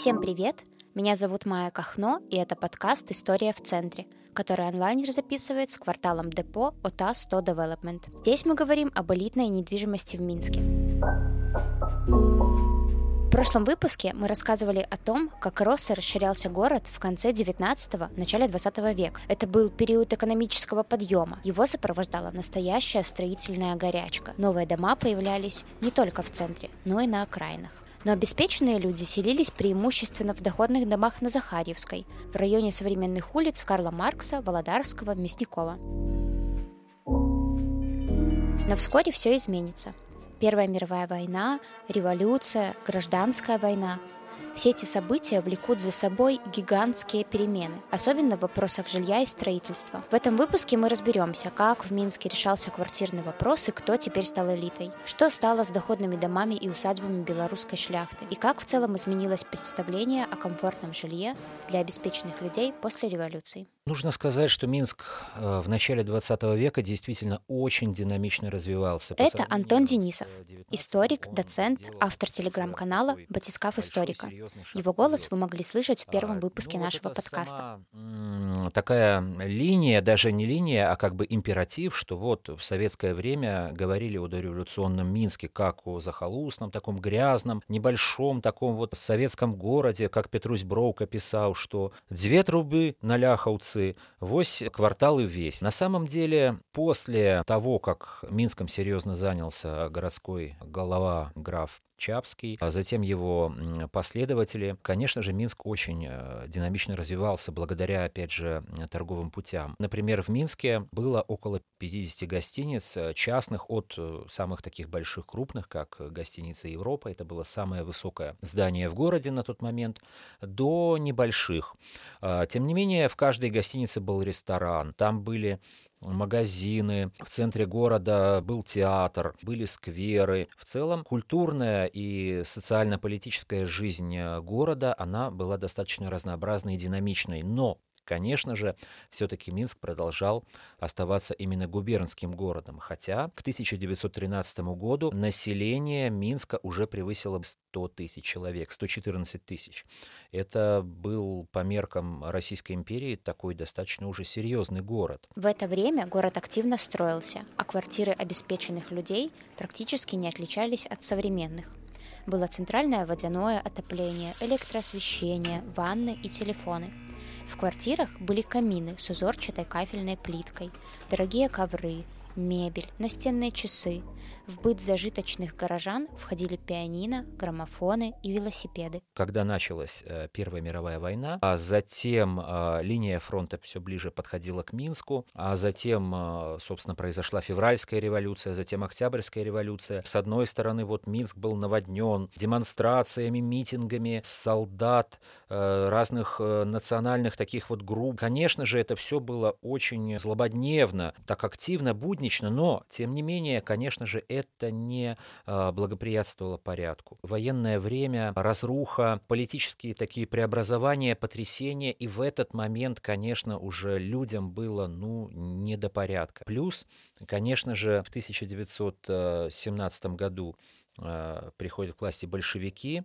Всем привет! Меня зовут Майя Кахно, и это подкаст «История в центре», который онлайнер записывает с кварталом депо ОТА 100 Development. Здесь мы говорим об элитной недвижимости в Минске. В прошлом выпуске мы рассказывали о том, как рос и расширялся город в конце 19-го, начале 20 века. Это был период экономического подъема. Его сопровождала настоящая строительная горячка. Новые дома появлялись не только в центре, но и на окраинах. Но обеспеченные люди селились преимущественно в доходных домах на Захарьевской, в районе современных улиц Карла Маркса, Володарского, Мясникова. Но вскоре все изменится. Первая мировая война, революция, гражданская война. Все эти события влекут за собой гигантские перемены, особенно в вопросах жилья и строительства. В этом выпуске мы разберемся, как в Минске решался квартирный вопрос и кто теперь стал элитой, что стало с доходными домами и усадьбами белорусской шляхты, и как в целом изменилось представление о комфортном жилье для обеспеченных людей после революции. Нужно сказать, что Минск э, в начале 20 века действительно очень динамично развивался. Это Антон Денисов, историк, доцент, автор телеграм-канала «Батискаф Историка». Его голос вы могли слышать в первом А, выпуске ну, вот нашего это подкаста. сама, такая линия, даже не линия, а как бы императив, что вот в советское время говорили о дореволюционном Минске как о захолустном, таком грязном, небольшом таком вот советском городе, как Петрусь Броука писал, что «две трубы на ляховцы, вось кварталы весь». На самом деле, после того, как Минском серьезно занялся городской голова граф Чапский, а затем его последователи. Конечно же, Минск очень э, динамично развивался благодаря, опять же, м, торговым путям. Например, в Минске было около 50 гостиниц э, частных от э, самых таких больших, крупных, как э, гостиница Европа, это было самое высокое здание в городе на тот момент, до небольших. А, Тем не менее, в каждой гостинице был ресторан, там были магазины, в центре города был театр, были скверы. В целом культурная и социально-политическая жизнь э, города, она была достаточно разнообразной и динамичной. Но Конечно же, все-таки Минск продолжал оставаться именно губернским городом, хотя к 1913 году население Минска уже превысило 100 тысяч человек, 114 тысяч. Это был по меркам Российской империи такой достаточно уже серьезный город. В это время город активно строился, а квартиры обеспеченных людей практически не отличались от современных. Было центральное водяное отопление, электроосвещение, ванны и телефоны. В квартирах были камины с узорчатой кафельной плиткой, дорогие ковры, мебель, настенные часы. В быт зажиточных горожан входили пианино, граммофоны и велосипеды. Когда началась э, Первая мировая война, а затем э, линия фронта все ближе подходила к Минску, а затем, э, собственно, произошла февральская революция, затем Октябрьская революция. С одной стороны, вот Минск был наводнен демонстрациями, митингами солдат разных национальных таких вот групп. Конечно же, это все было очень злободневно, так активно, буднично, но, тем не менее, конечно же, это не э, благоприятствовало порядку. Военное время, разруха, политические такие преобразования, потрясения, и в этот момент, конечно, уже людям было, ну, не до порядка. Плюс, конечно же, в 1917 году э, приходят к власти большевики,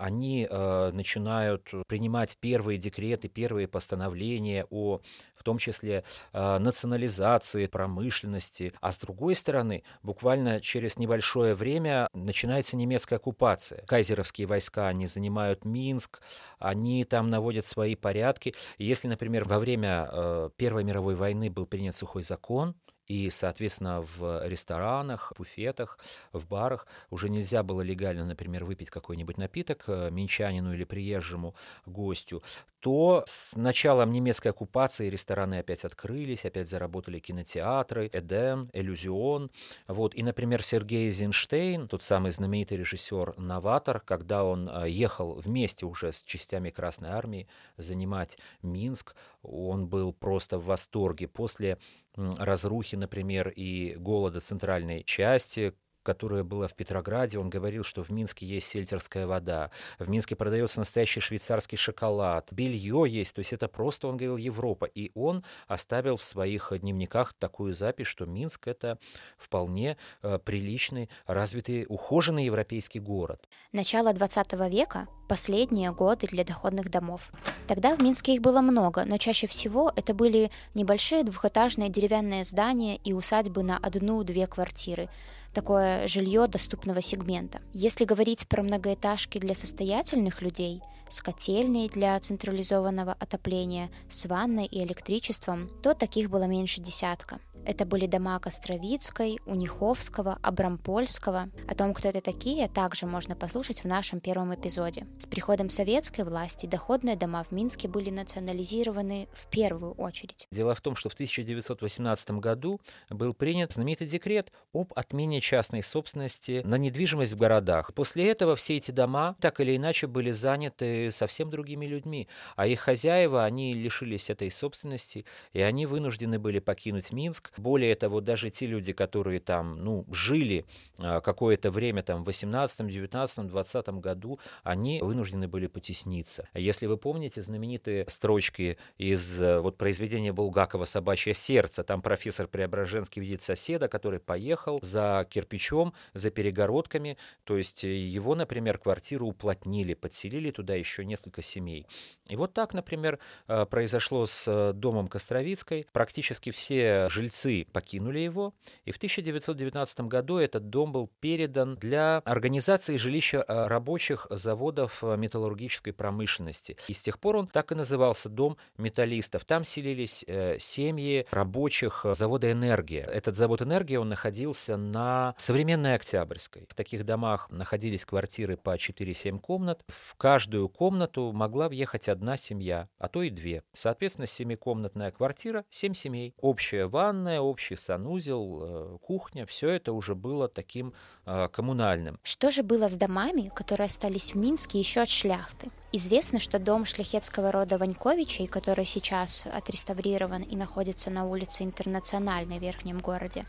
они э, начинают принимать первые декреты, первые постановления о, в том числе, э, национализации промышленности. А с другой стороны, буквально через небольшое время начинается немецкая оккупация. Кайзеровские войска, они занимают Минск, они там наводят свои порядки. Если, например, во время э, Первой мировой войны был принят сухой закон, и, соответственно, в ресторанах, буфетах, в барах уже нельзя было легально, например, выпить какой-нибудь напиток э, минчанину или приезжему гостю, то с началом немецкой оккупации рестораны опять открылись, опять заработали кинотеатры, Эдем, Иллюзион. Вот. И, например, Сергей Эйзенштейн, тот самый знаменитый режиссер-новатор, когда он э, ехал вместе уже с частями Красной Армии занимать Минск, он был просто в восторге. После разрухи, например, и голода центральной части, которое было в Петрограде, он говорил, что в Минске есть сельтерская вода, в Минске продается настоящий швейцарский шоколад, белье есть, то есть это просто, он говорил, Европа. И он оставил в своих дневниках такую запись, что Минск — это вполне э, приличный, развитый, ухоженный европейский город. Начало 20 века — последние годы для доходных домов. Тогда в Минске их было много, но чаще всего это были небольшие двухэтажные деревянные здания и усадьбы на одну-две квартиры — такое жилье доступного сегмента. Если говорить про многоэтажки для состоятельных людей, с котельной для централизованного отопления, с ванной и электричеством, то таких было меньше десятка. Это были дома Костровицкой, Униховского, Абрампольского. О том, кто это такие, также можно послушать в нашем первом эпизоде. С приходом советской власти доходные дома в Минске были национализированы в первую очередь. Дело в том, что в 1918 году был принят знаменитый декрет об отмене частной собственности на недвижимость в городах. После этого все эти дома так или иначе были заняты совсем другими людьми, а их хозяева, они лишились этой собственности, и они вынуждены были покинуть Минск, более того, даже те люди, которые там, ну, жили а, какое-то время там в 18, 19, 20 году, они вынуждены были потесниться. Если вы помните знаменитые строчки из э, вот произведения Булгакова «Собачье сердце», там профессор Преображенский видит соседа, который поехал за кирпичом, за перегородками, то есть э, его, например, квартиру уплотнили, подселили туда еще несколько семей. И вот так, например, э, произошло с домом Костровицкой. Практически все жильцы жильцы покинули его, и в 1919 году этот дом был передан для организации жилища э, рабочих заводов э, металлургической промышленности. И с тех пор он так и назывался «Дом металлистов». Там селились э, семьи рабочих завода «Энергия». Этот завод «Энергия» он находился на современной Октябрьской. В таких домах находились квартиры по 4-7 комнат. В каждую комнату могла въехать одна семья, а то и две. Соответственно, семикомнатная квартира, семь семей. Общая ванна, гостиная, общий санузел, э, кухня, все это уже было таким э, коммунальным. Что же было с домами, которые остались в Минске еще от шляхты? Известно, что дом шляхетского рода Ваньковичей, который сейчас отреставрирован и находится на улице Интернациональной в Верхнем городе,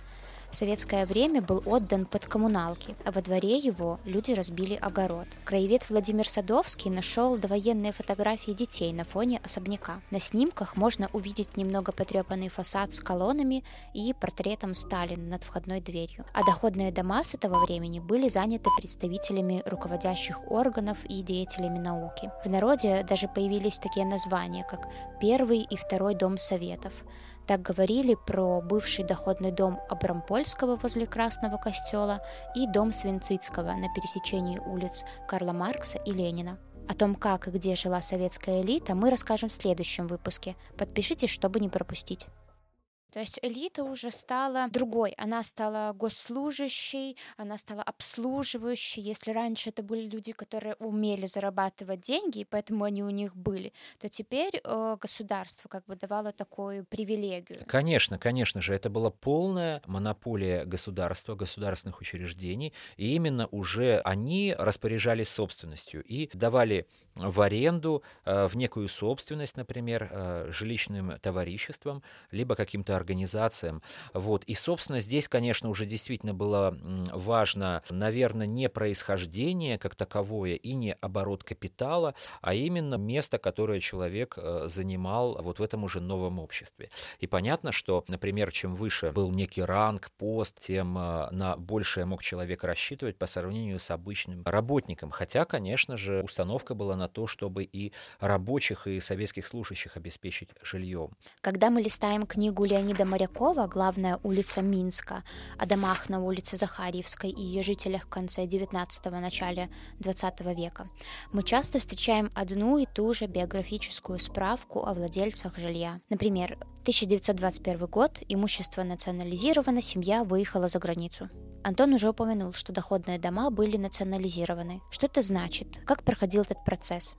в советское время был отдан под коммуналки, а во дворе его люди разбили огород. Краевед Владимир Садовский нашел довоенные фотографии детей на фоне особняка. На снимках можно увидеть немного потрепанный фасад с колоннами и портретом Сталина над входной дверью. А доходные дома с этого времени были заняты представителями руководящих органов и деятелями науки. В народе даже появились такие названия, как «Первый и Второй дом Советов», так говорили про бывший доходный дом Абрампольского возле Красного костела и дом Свинцицкого на пересечении улиц Карла Маркса и Ленина. О том, как и где жила советская элита, мы расскажем в следующем выпуске. Подпишитесь, чтобы не пропустить. То есть элита уже стала другой. Она стала госслужащей, она стала обслуживающей. Если раньше это были люди, которые умели зарабатывать деньги, и поэтому они у них были, то теперь э, государство как бы давало такую привилегию. Конечно, конечно же, это была полная монополия государства, государственных учреждений, и именно уже они распоряжались собственностью и давали в аренду, э, в некую собственность, например, э, жилищным товариществам, либо каким-то организациям. Вот. И, собственно, здесь, конечно, уже действительно было важно, наверное, не происхождение как таковое и не оборот капитала, а именно место, которое человек э, занимал вот в этом уже новом обществе. И понятно, что, например, чем выше был некий ранг, пост, тем на большее мог человек рассчитывать по сравнению с обычным работником. Хотя, конечно же, установка была на то, чтобы и рабочих, и советских служащих обеспечить жильем. Когда мы листаем книгу Леонида Морякова «Главная улица Минска» о домах на улице Захарьевской и ее жителях в конце 19-го, начале 20 века, мы часто встречаем одну и ту же биографическую справку о владельцах жилья. Например, 1921 год, имущество национализировано, семья выехала за границу. Антон уже упомянул, что доходные дома были национализированы. Что это значит? Как проходил этот процесс?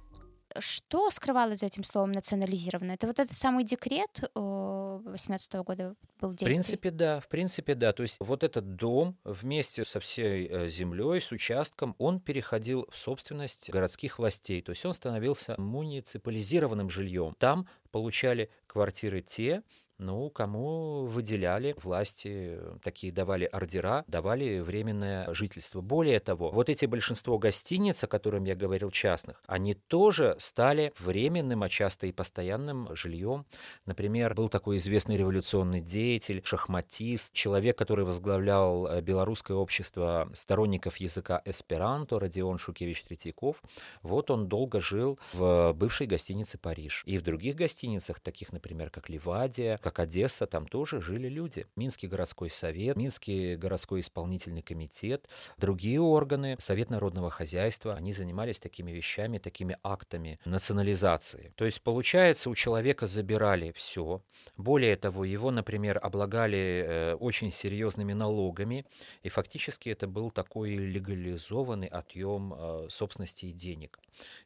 Что скрывалось за этим словом национализировано? Это вот этот самый декрет 18 года был действий? В принципе, да. В принципе, да. То есть вот этот дом вместе со всей э, землей, с участком, он переходил в собственность городских властей. То есть он становился муниципализированным жильем. Там получали квартиры те, ну, кому выделяли власти, такие давали ордера, давали временное жительство. Более того, вот эти большинство гостиниц, о которых я говорил, частных, они тоже стали временным, а часто и постоянным жильем. Например, был такой известный революционный деятель, шахматист, человек, который возглавлял э, белорусское общество сторонников языка эсперанто, Родион Шукевич Третьяков. Вот он долго жил в бывшей гостинице «Париж». И в других гостиницах, таких, например, как Ливадия, как Одесса, там тоже жили люди. Минский городской совет, Минский городской исполнительный комитет, другие органы, Совет народного хозяйства, они занимались такими вещами, такими актами национализации. То есть, получается, у человека забирали все. Более того, его, например, облагали э, очень серьезными налогами, и фактически это был такой легализованный отъем э, собственности и денег.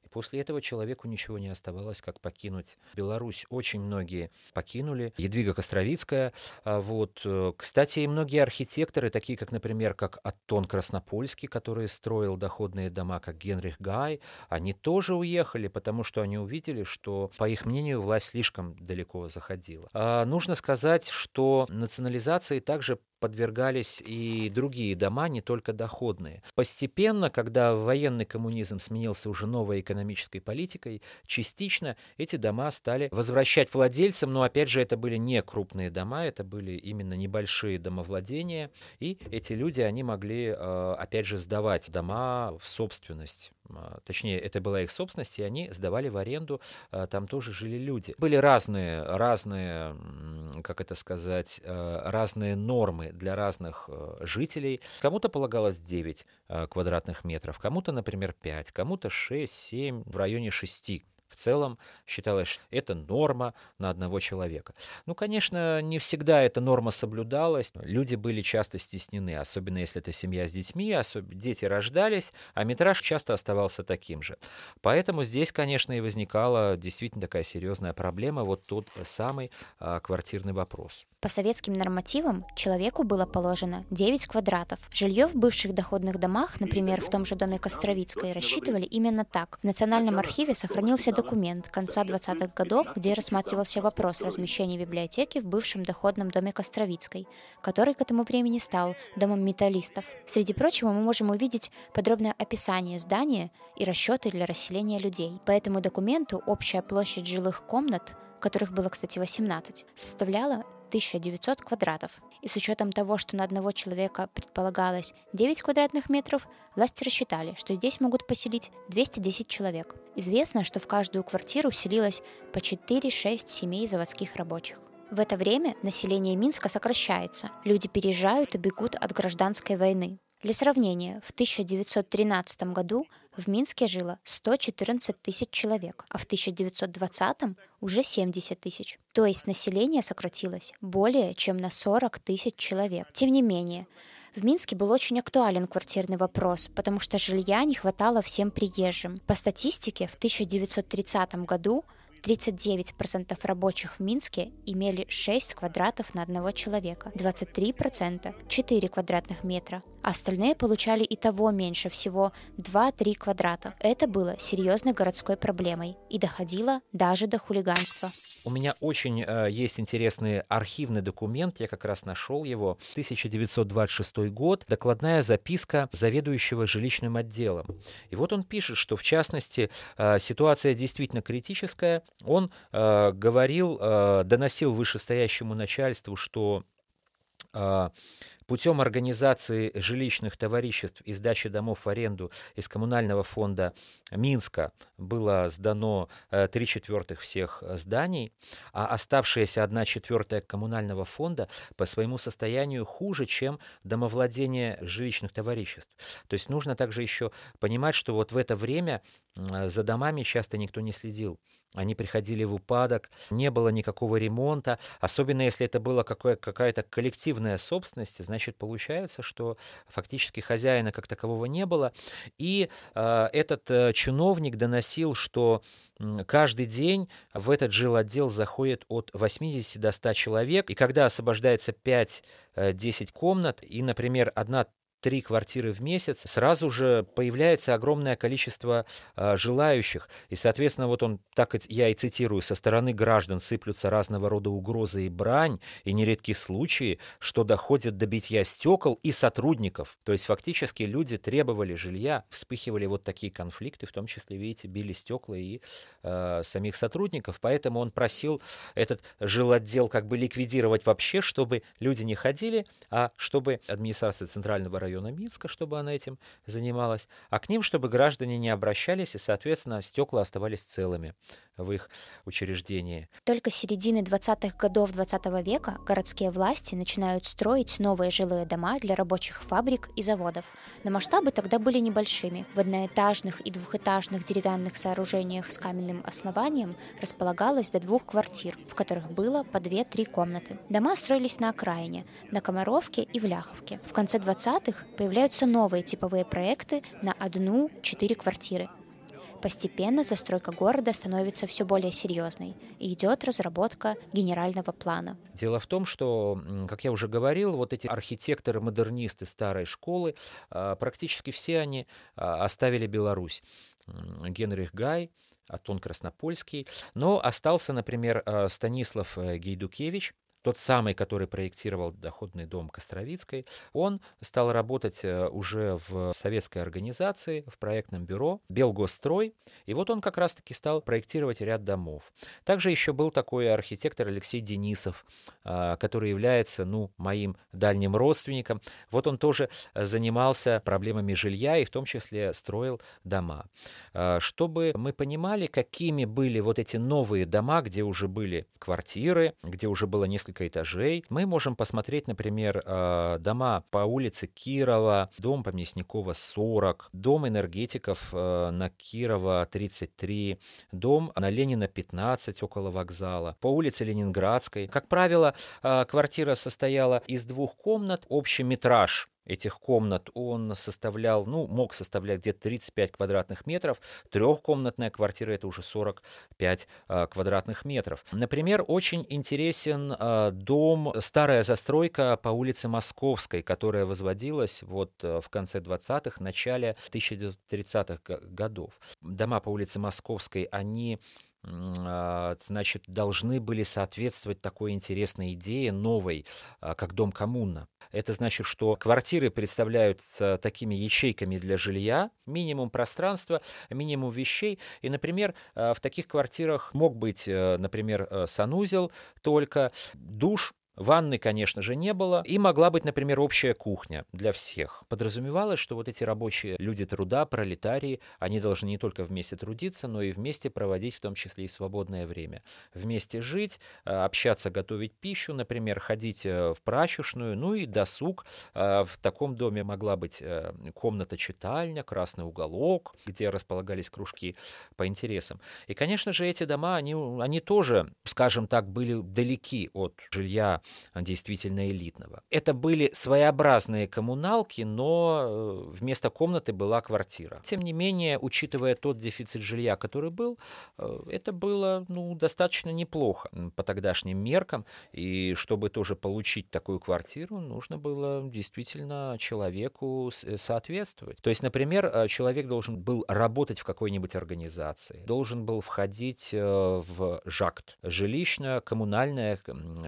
И после этого человеку ничего не оставалось, как покинуть Беларусь. Очень многие покинули. Едвига Костровицкая. А вот. Э, кстати, и многие архитекторы, такие как, например, как Аттон Краснопольский, который строил доходные дома, как Генрих Гай, они тоже уехали, потому что они увидели, что, по их мнению, власть слишком далеко заходила. А нужно сказать, что национализации также подвергались и другие дома, не только доходные. Постепенно, когда военный коммунизм сменился уже новой экономической политикой, частично эти дома стали возвращать владельцам, но опять же это были не крупные дома, это были именно небольшие домовладения, и эти люди, они могли, э, опять же, сдавать дома в собственность точнее, это была их собственность, и они сдавали в аренду, а, там тоже жили люди. Были разные, разные, как это сказать, а, разные нормы для разных жителей. Кому-то полагалось 9 квадратных метров, кому-то, например, 5, кому-то 6, 7, в районе 6 в целом считалось, что это норма на одного человека. Ну, конечно, не всегда эта норма соблюдалась. Люди были часто стеснены, особенно если это семья с детьми, особенно дети рождались, а метраж часто оставался таким же. Поэтому здесь, конечно, и возникала действительно такая серьезная проблема, вот тот самый а, квартирный вопрос. По советским нормативам человеку было положено 9 квадратов. Жилье в бывших доходных домах, например, в том же доме Костровицкой, рассчитывали именно так. В Национальном архиве сохранился документ конца 20-х годов, где рассматривался вопрос размещения библиотеки в бывшем доходном доме Костровицкой, который к этому времени стал домом металлистов. Среди прочего, мы можем увидеть подробное описание здания и расчеты для расселения людей. По этому документу общая площадь жилых комнат которых было, кстати, 18, составляла 1900 квадратов. И с учетом того, что на одного человека предполагалось 9 квадратных метров, власти рассчитали, что здесь могут поселить 210 человек. Известно, что в каждую квартиру селилось по 4-6 семей заводских рабочих. В это время население Минска сокращается, люди переезжают и бегут от гражданской войны. Для сравнения, в 1913 году в Минске жило 114 тысяч человек, а в 1920 уже 70 тысяч. То есть население сократилось более чем на 40 тысяч человек. Тем не менее, в Минске был очень актуален квартирный вопрос, потому что жилья не хватало всем приезжим. По статистике, в 1930 году 39% рабочих в Минске имели 6 квадратов на одного человека, 23% 4 квадратных метра, остальные получали и того меньше, всего 2-3 квадрата. Это было серьезной городской проблемой и доходило даже до хулиганства. У меня очень э, есть интересный архивный документ, я как раз нашел его, 1926 год, докладная записка заведующего жилищным отделом. И вот он пишет, что в частности э, ситуация действительно критическая. Он э, говорил, э, доносил вышестоящему начальству, что э, Путем организации жилищных товариществ и сдачи домов в аренду из коммунального фонда Минска было сдано 3 э, четвертых всех зданий, а оставшаяся 1 четвертая коммунального фонда по своему состоянию хуже, чем домовладение жилищных товариществ. То есть нужно также еще понимать, что вот в это время за домами часто никто не следил. Они приходили в упадок, не было никакого ремонта, особенно если это была какая-то коллективная собственность, значит, получается, что фактически хозяина как такового не было. И э, этот э, чиновник доносил, что каждый день в этот жилотдел заходит от 80 до 100 человек, и когда освобождается 5-10 э, комнат, и, например, одна 2-3 квартиры в месяц, сразу же появляется огромное количество э, желающих. И, соответственно, вот он, так я и цитирую, со стороны граждан сыплются разного рода угрозы и брань, и нередки случаи, что доходят до битья стекол и сотрудников. То есть фактически люди требовали жилья, вспыхивали вот такие конфликты, в том числе, видите, били стекла и э, самих сотрудников. Поэтому он просил этот жилотдел как бы ликвидировать вообще, чтобы люди не ходили, а чтобы администрация Центрального района Минска, чтобы она этим занималась, а к ним, чтобы граждане не обращались и, соответственно, стекла оставались целыми в их учреждении. Только с середины 20-х годов 20 -го века городские власти начинают строить новые жилые дома для рабочих фабрик и заводов. Но масштабы тогда были небольшими. В одноэтажных и двухэтажных деревянных сооружениях с каменным основанием располагалось до двух квартир, в которых было по 2-3 комнаты. Дома строились на окраине, на Комаровке и в Ляховке. В конце 20-х появляются новые типовые проекты на одну-четыре квартиры, Постепенно застройка города становится все более серьезной, и идет разработка генерального плана. Дело в том, что, как я уже говорил, вот эти архитекторы-модернисты старой школы, а, практически все они а, оставили Беларусь. Генрих Гай, Атон Краснопольский, но остался, например, а, Станислав э, Гейдукевич, тот самый, который проектировал доходный дом Костровицкой, он стал работать э, уже в советской организации, в проектном бюро Белгострой, и вот он как раз-таки стал проектировать ряд домов. Также еще был такой архитектор Алексей Денисов, а, который является, ну, моим дальним родственником. Вот он тоже занимался проблемами жилья и в том числе строил дома. А, чтобы мы понимали, какими были вот эти новые дома, где уже были квартиры, где уже было несколько несколько этажей. Мы можем посмотреть, например, э, дома по улице Кирова, дом по Мясникова 40, дом энергетиков э, на Кирова 33, дом на Ленина 15 около вокзала, по улице Ленинградской. Как правило, э, квартира состояла из двух комнат, общий метраж этих комнат, он составлял, ну, мог составлять где-то 35 квадратных метров. Трехкомнатная квартира это уже 45 а, квадратных метров. Например, очень интересен а, дом, старая застройка по улице Московской, которая возводилась вот а, в конце 20-х, начале 1930-х годов. Дома по улице Московской, они значит, должны были соответствовать такой интересной идее новой, а, как дом коммуна. Это значит, что квартиры представляются такими ячейками для жилья, минимум пространства, минимум вещей. И, например, а, в таких квартирах мог быть, э, например, э, санузел только, душ, Ванны, конечно же, не было. И могла быть, например, общая кухня для всех. Подразумевалось, что вот эти рабочие люди труда, пролетарии, они должны не только вместе трудиться, но и вместе проводить в том числе и свободное время. Вместе жить, э, общаться, готовить пищу, например, ходить э, в прачечную, ну и досуг. Э, в таком доме могла быть комната-читальня, красный уголок, где располагались кружки по интересам. И, конечно же, эти дома, они, они тоже, скажем так, были далеки от жилья действительно элитного. Это были своеобразные коммуналки, но э, вместо комнаты была квартира. Тем не менее, учитывая тот дефицит жилья, который был, э, это было ну, достаточно неплохо по тогдашним меркам. И чтобы тоже получить такую квартиру, нужно было действительно человеку э, соответствовать. То есть, например, человек должен был работать в какой-нибудь организации, должен был входить в ЖАКТ, жилищно-коммунальное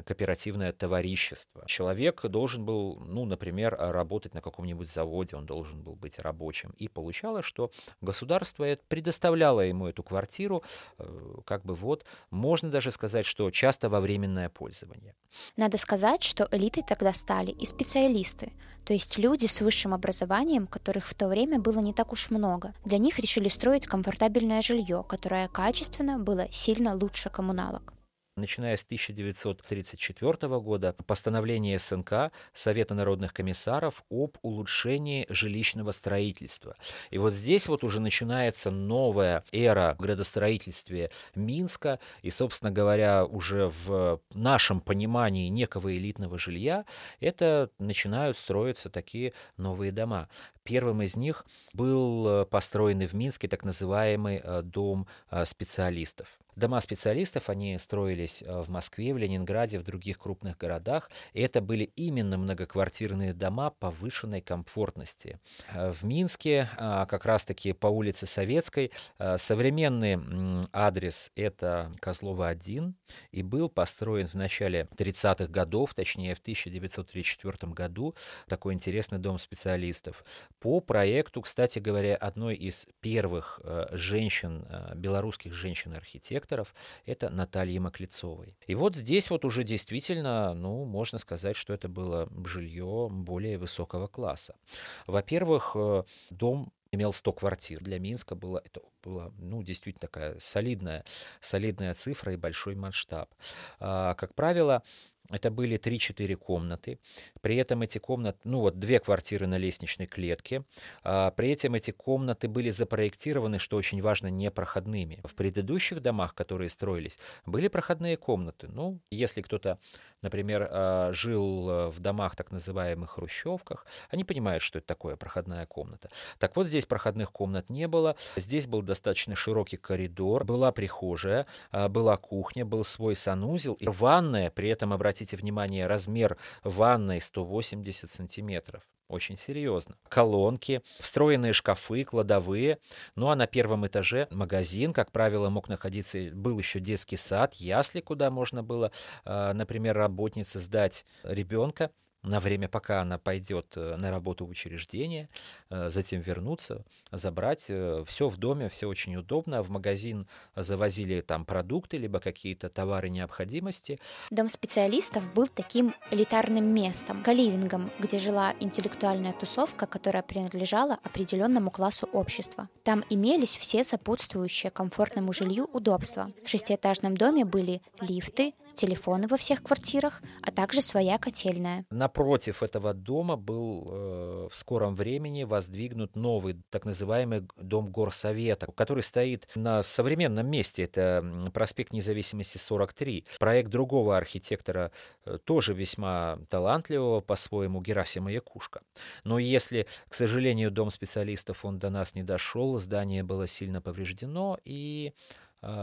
кооперативное коллективное товарищество. Человек должен был, ну, например, работать на каком-нибудь заводе, он должен был быть рабочим. И получалось, что государство предоставляло ему эту квартиру, э, как бы вот, можно даже сказать, что часто во временное пользование. Надо сказать, что элитой тогда стали и специалисты, то есть люди с высшим образованием, которых в то время было не так уж много. Для них решили строить комфортабельное жилье, которое качественно было сильно лучше коммуналок. Начиная с 1934 года постановление СНК Совета народных комиссаров об улучшении жилищного строительства. И вот здесь вот уже начинается новая эра в градостроительстве Минска. И, собственно говоря, уже в нашем понимании некого элитного жилья это начинают строиться такие новые дома. Первым из них был построенный в Минске так называемый э, дом э, специалистов. Дома специалистов, они строились э, в Москве, в Ленинграде, в других крупных городах. И это были именно многоквартирные дома повышенной комфортности. Э, в Минске, э, как раз-таки по улице Советской, современный адрес — это Козлова 1, и был построен в начале 30-х годов, точнее в 1934 году, такой интересный дом специалистов. По проекту, кстати говоря, одной из первых женщин, белорусских женщин-архитекторов, архитекторов, это Натальи Маклецовой. И вот здесь вот уже действительно, ну, можно сказать, что это было жилье более высокого класса. Во-первых, э, дом имел 100 квартир. Для Минска было, это была ну, действительно такая солидная, солидная цифра и большой масштаб. А, как правило, это были 3-4 комнаты. При этом эти комнаты, ну вот две квартиры на лестничной клетке. А, при этом эти комнаты были запроектированы, что очень важно, непроходными. В предыдущих домах, которые строились, были проходные комнаты. Ну, если кто-то, например, а, жил э, в домах так называемых хрущевках, они понимают, что это такое проходная комната. Так вот, здесь проходных комнат не было. Здесь был достаточно широкий коридор, была прихожая, а, была кухня, был свой санузел и ванная, при этом, обратите внимание, размер ванной 180 сантиметров. Очень серьезно. Колонки, встроенные шкафы, кладовые. Ну а на первом этаже магазин, как правило, мог находиться, был еще детский сад, ясли, куда можно было, а, например, работнице сдать ребенка на время, пока она пойдет э, на работу в учреждение, э, затем вернуться, забрать. Э, все в доме, все очень удобно. В магазин завозили там продукты, либо какие-то товары необходимости. Дом специалистов был таким элитарным местом, каливингом, где жила интеллектуальная тусовка, которая принадлежала определенному классу общества. Там имелись все сопутствующие комфортному жилью удобства. В шестиэтажном доме были лифты, телефоны во всех квартирах, а также своя котельная. Напротив этого дома был э, в скором времени воздвигнут новый так называемый дом горсовета, который стоит на современном месте. Это проспект независимости 43. Проект другого архитектора, э, тоже весьма талантливого по-своему, Герасима Якушка. Но если, к сожалению, дом специалистов он до нас не дошел, здание было сильно повреждено, и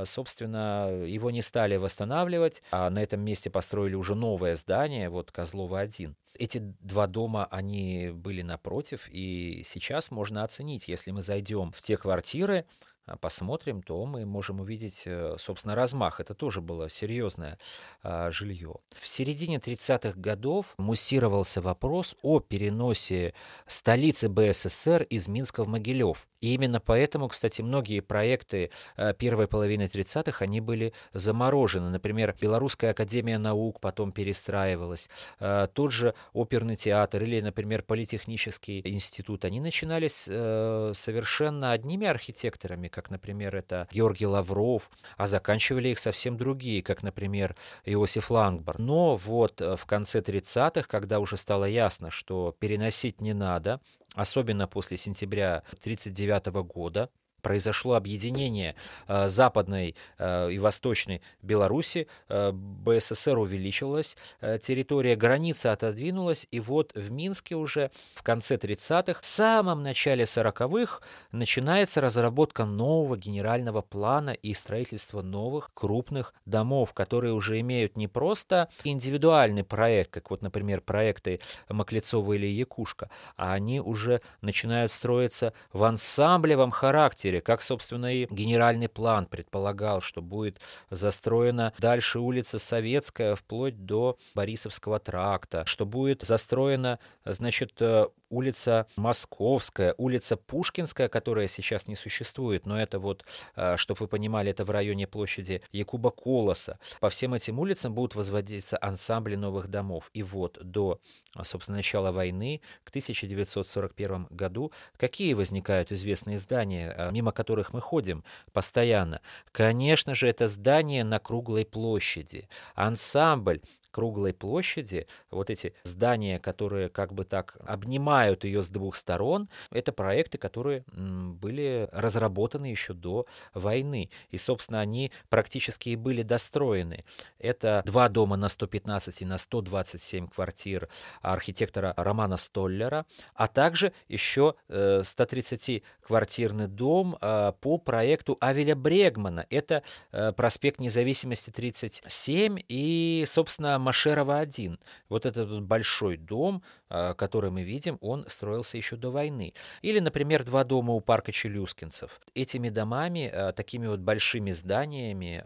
собственно, его не стали восстанавливать, а на этом месте построили уже новое здание, вот Козлова-1. Эти два дома, они были напротив, и сейчас можно оценить, если мы зайдем в те квартиры, а, посмотрим, то мы можем увидеть, э, собственно, размах. Это тоже было серьезное а, жилье. В середине 30-х годов муссировался вопрос о переносе столицы БССР из Минска в Могилев. И именно поэтому, кстати, многие проекты а, первой половины 30-х, они были заморожены. Например, Белорусская академия наук потом перестраивалась, а, тот же оперный театр или, например, политехнический институт, они начинались э, совершенно одними архитекторами, как, например, это Георгий Лавров, а заканчивали их совсем другие, как, например, Иосиф Лангбар. Но вот э, в конце 30-х, когда уже стало ясно, что переносить не надо, особенно после сентября 1939 года, произошло объединение э, Западной э, и Восточной Беларуси, э, БССР увеличилась, территория границы отодвинулась, и вот в Минске уже в конце 30-х, в самом начале 40-х начинается разработка нового генерального плана и строительство новых крупных домов, которые уже имеют не просто индивидуальный проект, как вот, например, проекты Маклецова или Якушка, а они уже начинают строиться в ансамблевом характере, мире, как, собственно, и генеральный план предполагал, что будет застроена дальше улица Советская вплоть до Борисовского тракта, что будет застроена, значит, э, улица Московская, улица Пушкинская, которая сейчас не существует, но это вот, э, чтобы вы понимали, это в районе площади Якуба Колоса. По всем этим улицам будут возводиться ансамбли новых домов. И вот до, собственно, начала войны, к 1941 году, какие возникают известные здания, э, мимо которых мы ходим постоянно? Конечно же, это здание на круглой площади. Ансамбль круглой площади, вот эти здания, которые как бы так обнимают ее с двух сторон, это проекты, которые были разработаны еще до войны. И, собственно, они практически и были достроены. Это два дома на 115 и на 127 квартир архитектора Романа Столлера, а также еще 130-квартирный э, дом э, по проекту Авеля Брегмана. Это э, проспект Независимости 37 и, собственно, Машерова 1. Вот этот большой дом, который мы видим, он строился еще до войны. Или, например, два дома у парка Челюскинцев. Этими домами, такими вот большими зданиями,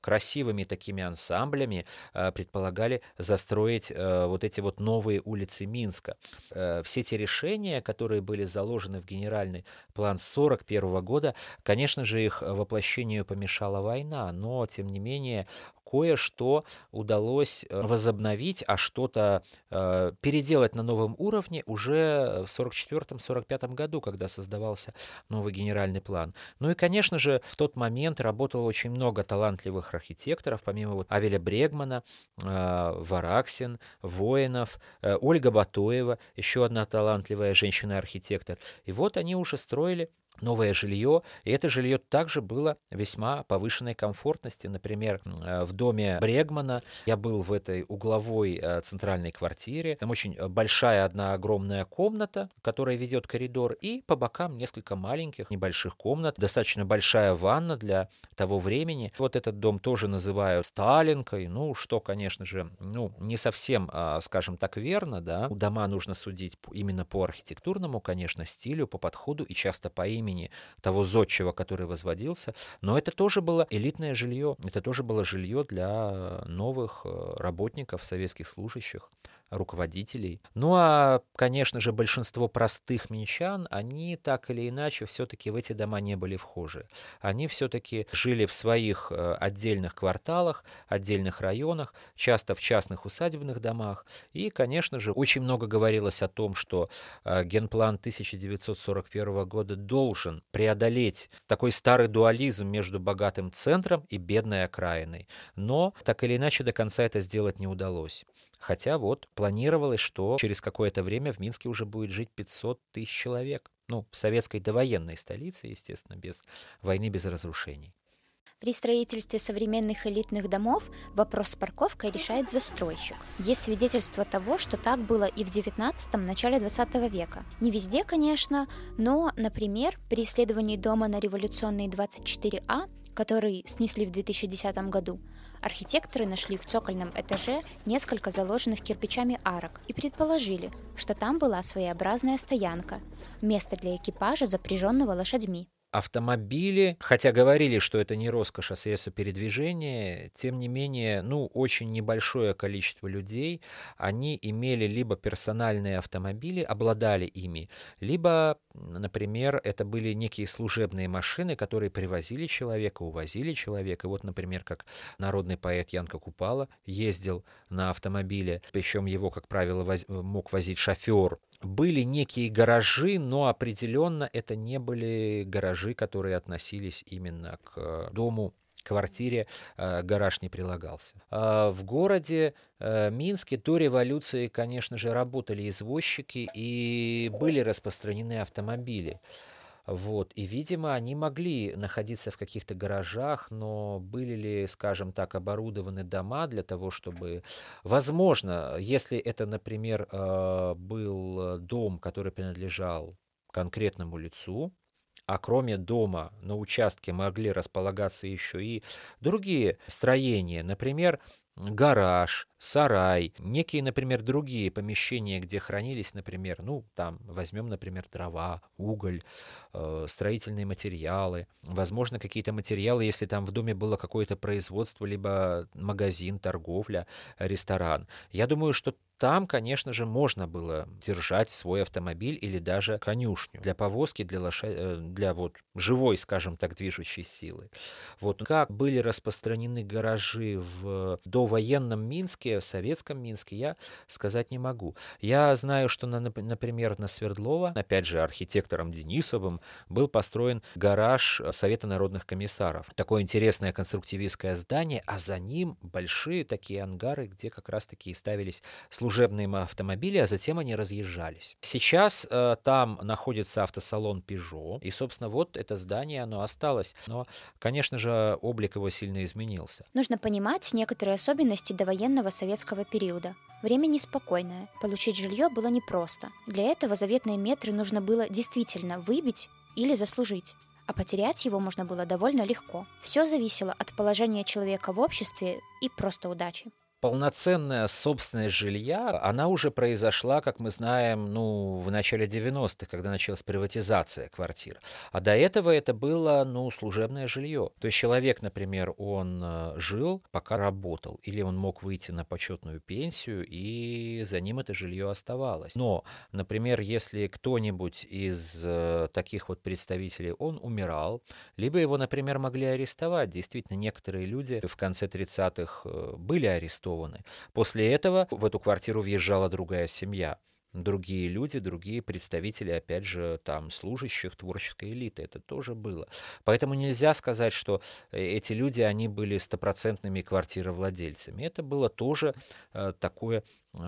красивыми такими ансамблями предполагали застроить вот эти вот новые улицы Минска. Все эти решения, которые были заложены в генеральный план 1941 года, конечно же, их воплощению помешала война, но, тем не менее, кое-что удалось э, возобновить, а что-то э, переделать на новом уровне уже в 1944-1945 году, когда создавался новый генеральный план. Ну и, конечно же, в тот момент работало очень много талантливых архитекторов, помимо вот Авеля Брегмана, э, Вараксин, Воинов, э, Ольга Батоева, еще одна талантливая женщина-архитектор. И вот они уже строили новое жилье, и это жилье также было весьма повышенной комфортности. Например, э, в доме Брегмана я был в этой угловой э, центральной квартире. Там очень большая одна огромная комната, которая ведет коридор, и по бокам несколько маленьких небольших комнат. Достаточно большая ванна для того времени. Вот этот дом тоже называю Сталинкой. Ну, что, конечно же, ну, не совсем, а, скажем так, верно, да. Дома нужно судить именно по архитектурному, конечно, стилю, по подходу и часто по имени имени того зодчего, который возводился, но это тоже было элитное жилье, это тоже было жилье для новых э, работников, советских служащих руководителей. Ну а, конечно же, большинство простых минчан, они так или иначе все-таки в эти дома не были вхожи. Они все-таки жили в своих э, отдельных кварталах, отдельных районах, часто в частных усадебных домах. И, конечно же, очень много говорилось о том, что э, генплан 1941 года должен преодолеть такой старый дуализм между богатым центром и бедной окраиной. Но так или иначе до конца это сделать не удалось. Хотя вот планировалось, что через какое-то время в Минске уже будет жить 500 тысяч человек. Ну, в советской довоенной столице, естественно, без войны, без разрушений. При строительстве современных элитных домов вопрос с парковкой решает застройщик. Есть свидетельство того, что так было и в 19-м, начале 20 века. Не везде, конечно, но, например, при исследовании дома на революционной 24А, который снесли в 2010 году, Архитекторы нашли в цокольном этаже несколько заложенных кирпичами арок и предположили, что там была своеобразная стоянка, место для экипажа, запряженного лошадьми автомобили, хотя говорили, что это не роскошь, а средство передвижения, тем не менее, ну, очень небольшое количество людей, они имели либо персональные автомобили, обладали ими, либо, например, это были некие служебные машины, которые привозили человека, увозили человека. Вот, например, как народный поэт Янка Купала ездил на автомобиле, причем его, как правило, воз... мог возить шофер. Были некие гаражи, но определенно это не были гаражи которые относились именно к э, дому квартире э, гараж не прилагался. А в городе э, Минске до революции, конечно же, работали извозчики и были распространены автомобили. Вот. И, видимо, они могли находиться в каких-то гаражах, но были ли, скажем так, оборудованы дома для того, чтобы... Возможно, если это, например, был дом, который принадлежал конкретному лицу, а кроме дома на участке могли располагаться еще и другие строения, например, гараж, сарай, некие, например, другие помещения, где хранились, например, ну, там, возьмем, например, дрова, уголь, э, строительные материалы, возможно, какие-то материалы, если там в доме было какое-то производство, либо магазин, торговля, ресторан. Я думаю, что там, конечно же, можно было держать свой автомобиль или даже конюшню для повозки, для, лошадь, э, для вот живой, скажем так, движущей силы. Вот как были распространены гаражи в довоенном Минске, Минске, в советском Минске, я сказать не могу. Я знаю, что, на, например, на Свердлова, опять же, архитектором Денисовым, был построен гараж Совета народных комиссаров. Такое интересное конструктивистское здание, а за ним большие такие ангары, где как раз-таки ставились служебные автомобили, а затем они разъезжались. Сейчас э, там находится автосалон Peugeot, и, собственно, вот это здание, оно осталось. Но, конечно же, облик его сильно изменился. Нужно понимать некоторые особенности довоенного советского периода. Время неспокойное, получить жилье было непросто. Для этого заветные метры нужно было действительно выбить или заслужить а потерять его можно было довольно легко. Все зависело от положения человека в обществе и просто удачи полноценная собственность жилья, она уже произошла, как мы знаем, ну, в начале 90-х, когда началась приватизация квартир. А до этого это было, ну, служебное жилье. То есть человек, например, он э, жил, пока работал, или он мог выйти на почетную пенсию, и за ним это жилье оставалось. Но, например, если кто-нибудь из э, таких вот представителей, он умирал, либо его, например, могли арестовать. Действительно, некоторые люди в конце 30-х э, были арестованы, арестованы. После этого в эту квартиру въезжала другая семья другие люди, другие представители, опять же, там, служащих творческой элиты. Это тоже было. Поэтому нельзя сказать, что э, эти люди, они были стопроцентными квартировладельцами. Это было тоже э, такое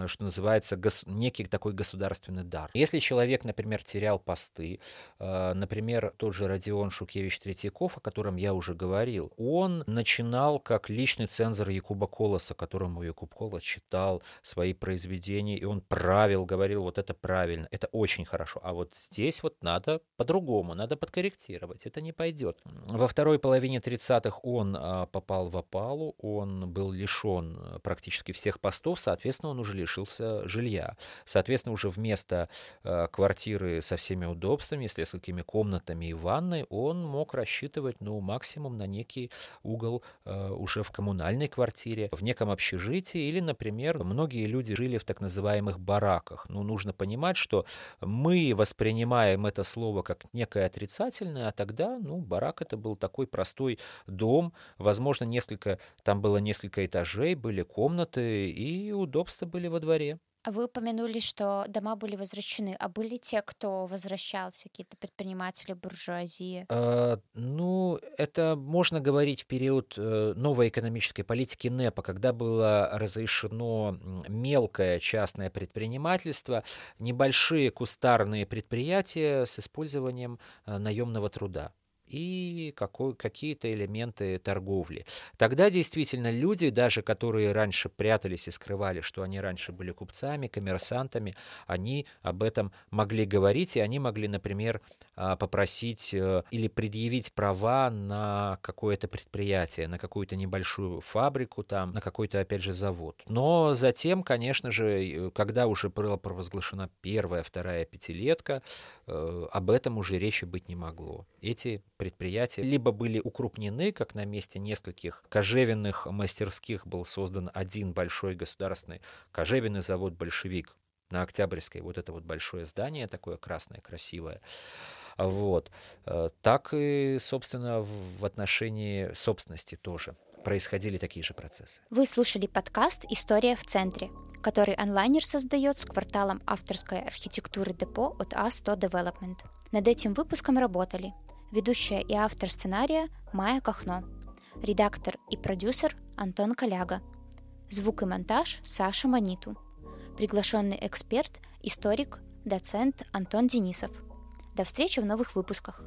что называется, гос- некий такой государственный дар. Если человек, например, терял посты, э, например, тот же Родион Шукевич Третьяков, о котором я уже говорил, он начинал как личный цензор Якуба Колоса, которому Якуб Колос читал свои произведения, и он правил, говорил, вот это правильно, это очень хорошо, а вот здесь вот надо по-другому, надо подкорректировать, это не пойдет. Во второй половине 30-х он а, попал в опалу, он был лишен э, практически всех постов, соответственно, он уже лишился жилья. Соответственно, уже вместо э, квартиры со всеми удобствами, с несколькими комнатами и ванной, он мог рассчитывать, ну, максимум на некий угол э, уже в коммунальной квартире, в неком общежитии, или, например, многие люди жили в так называемых бараках. Ну, нужно понимать, что мы воспринимаем это слово как некое отрицательное, а тогда, ну, барак это был такой простой дом, возможно, несколько, там было несколько этажей, были комнаты, и удобства были во дворе. А вы упомянули, что дома были возвращены. А были те, кто возвращался, какие-то предприниматели, буржуазии? Э, ну, это можно говорить в период э, новой экономической политики НЭПа, когда было разрешено мелкое частное предпринимательство, небольшие кустарные предприятия с использованием э, наемного труда и какие-то элементы торговли. Тогда действительно люди, даже которые раньше прятались и скрывали, что они раньше были купцами, коммерсантами, они об этом могли говорить, и они могли, например, а, попросить э, или предъявить права на какое-то предприятие, на какую-то небольшую фабрику, там, на какой-то, опять же, завод. Но затем, конечно же, когда уже была провозглашена первая, вторая пятилетка, э, об этом уже речи быть не могло. Эти предприятия либо были укрупнены, как на месте нескольких кожевенных мастерских был создан один большой государственный кожевенный завод «Большевик», на Октябрьской, вот это вот большое здание такое красное, красивое. Вот. Э, так и, собственно, в отношении собственности тоже происходили такие же процессы. Вы слушали подкаст «История в центре», который онлайнер создает с кварталом авторской архитектуры депо от А100 Development. Над этим выпуском работали ведущая и автор сценария Майя Кахно, редактор и продюсер Антон Коляга, звук и монтаж Саша Маниту, приглашенный эксперт, историк, доцент Антон Денисов – до встречи в новых выпусках.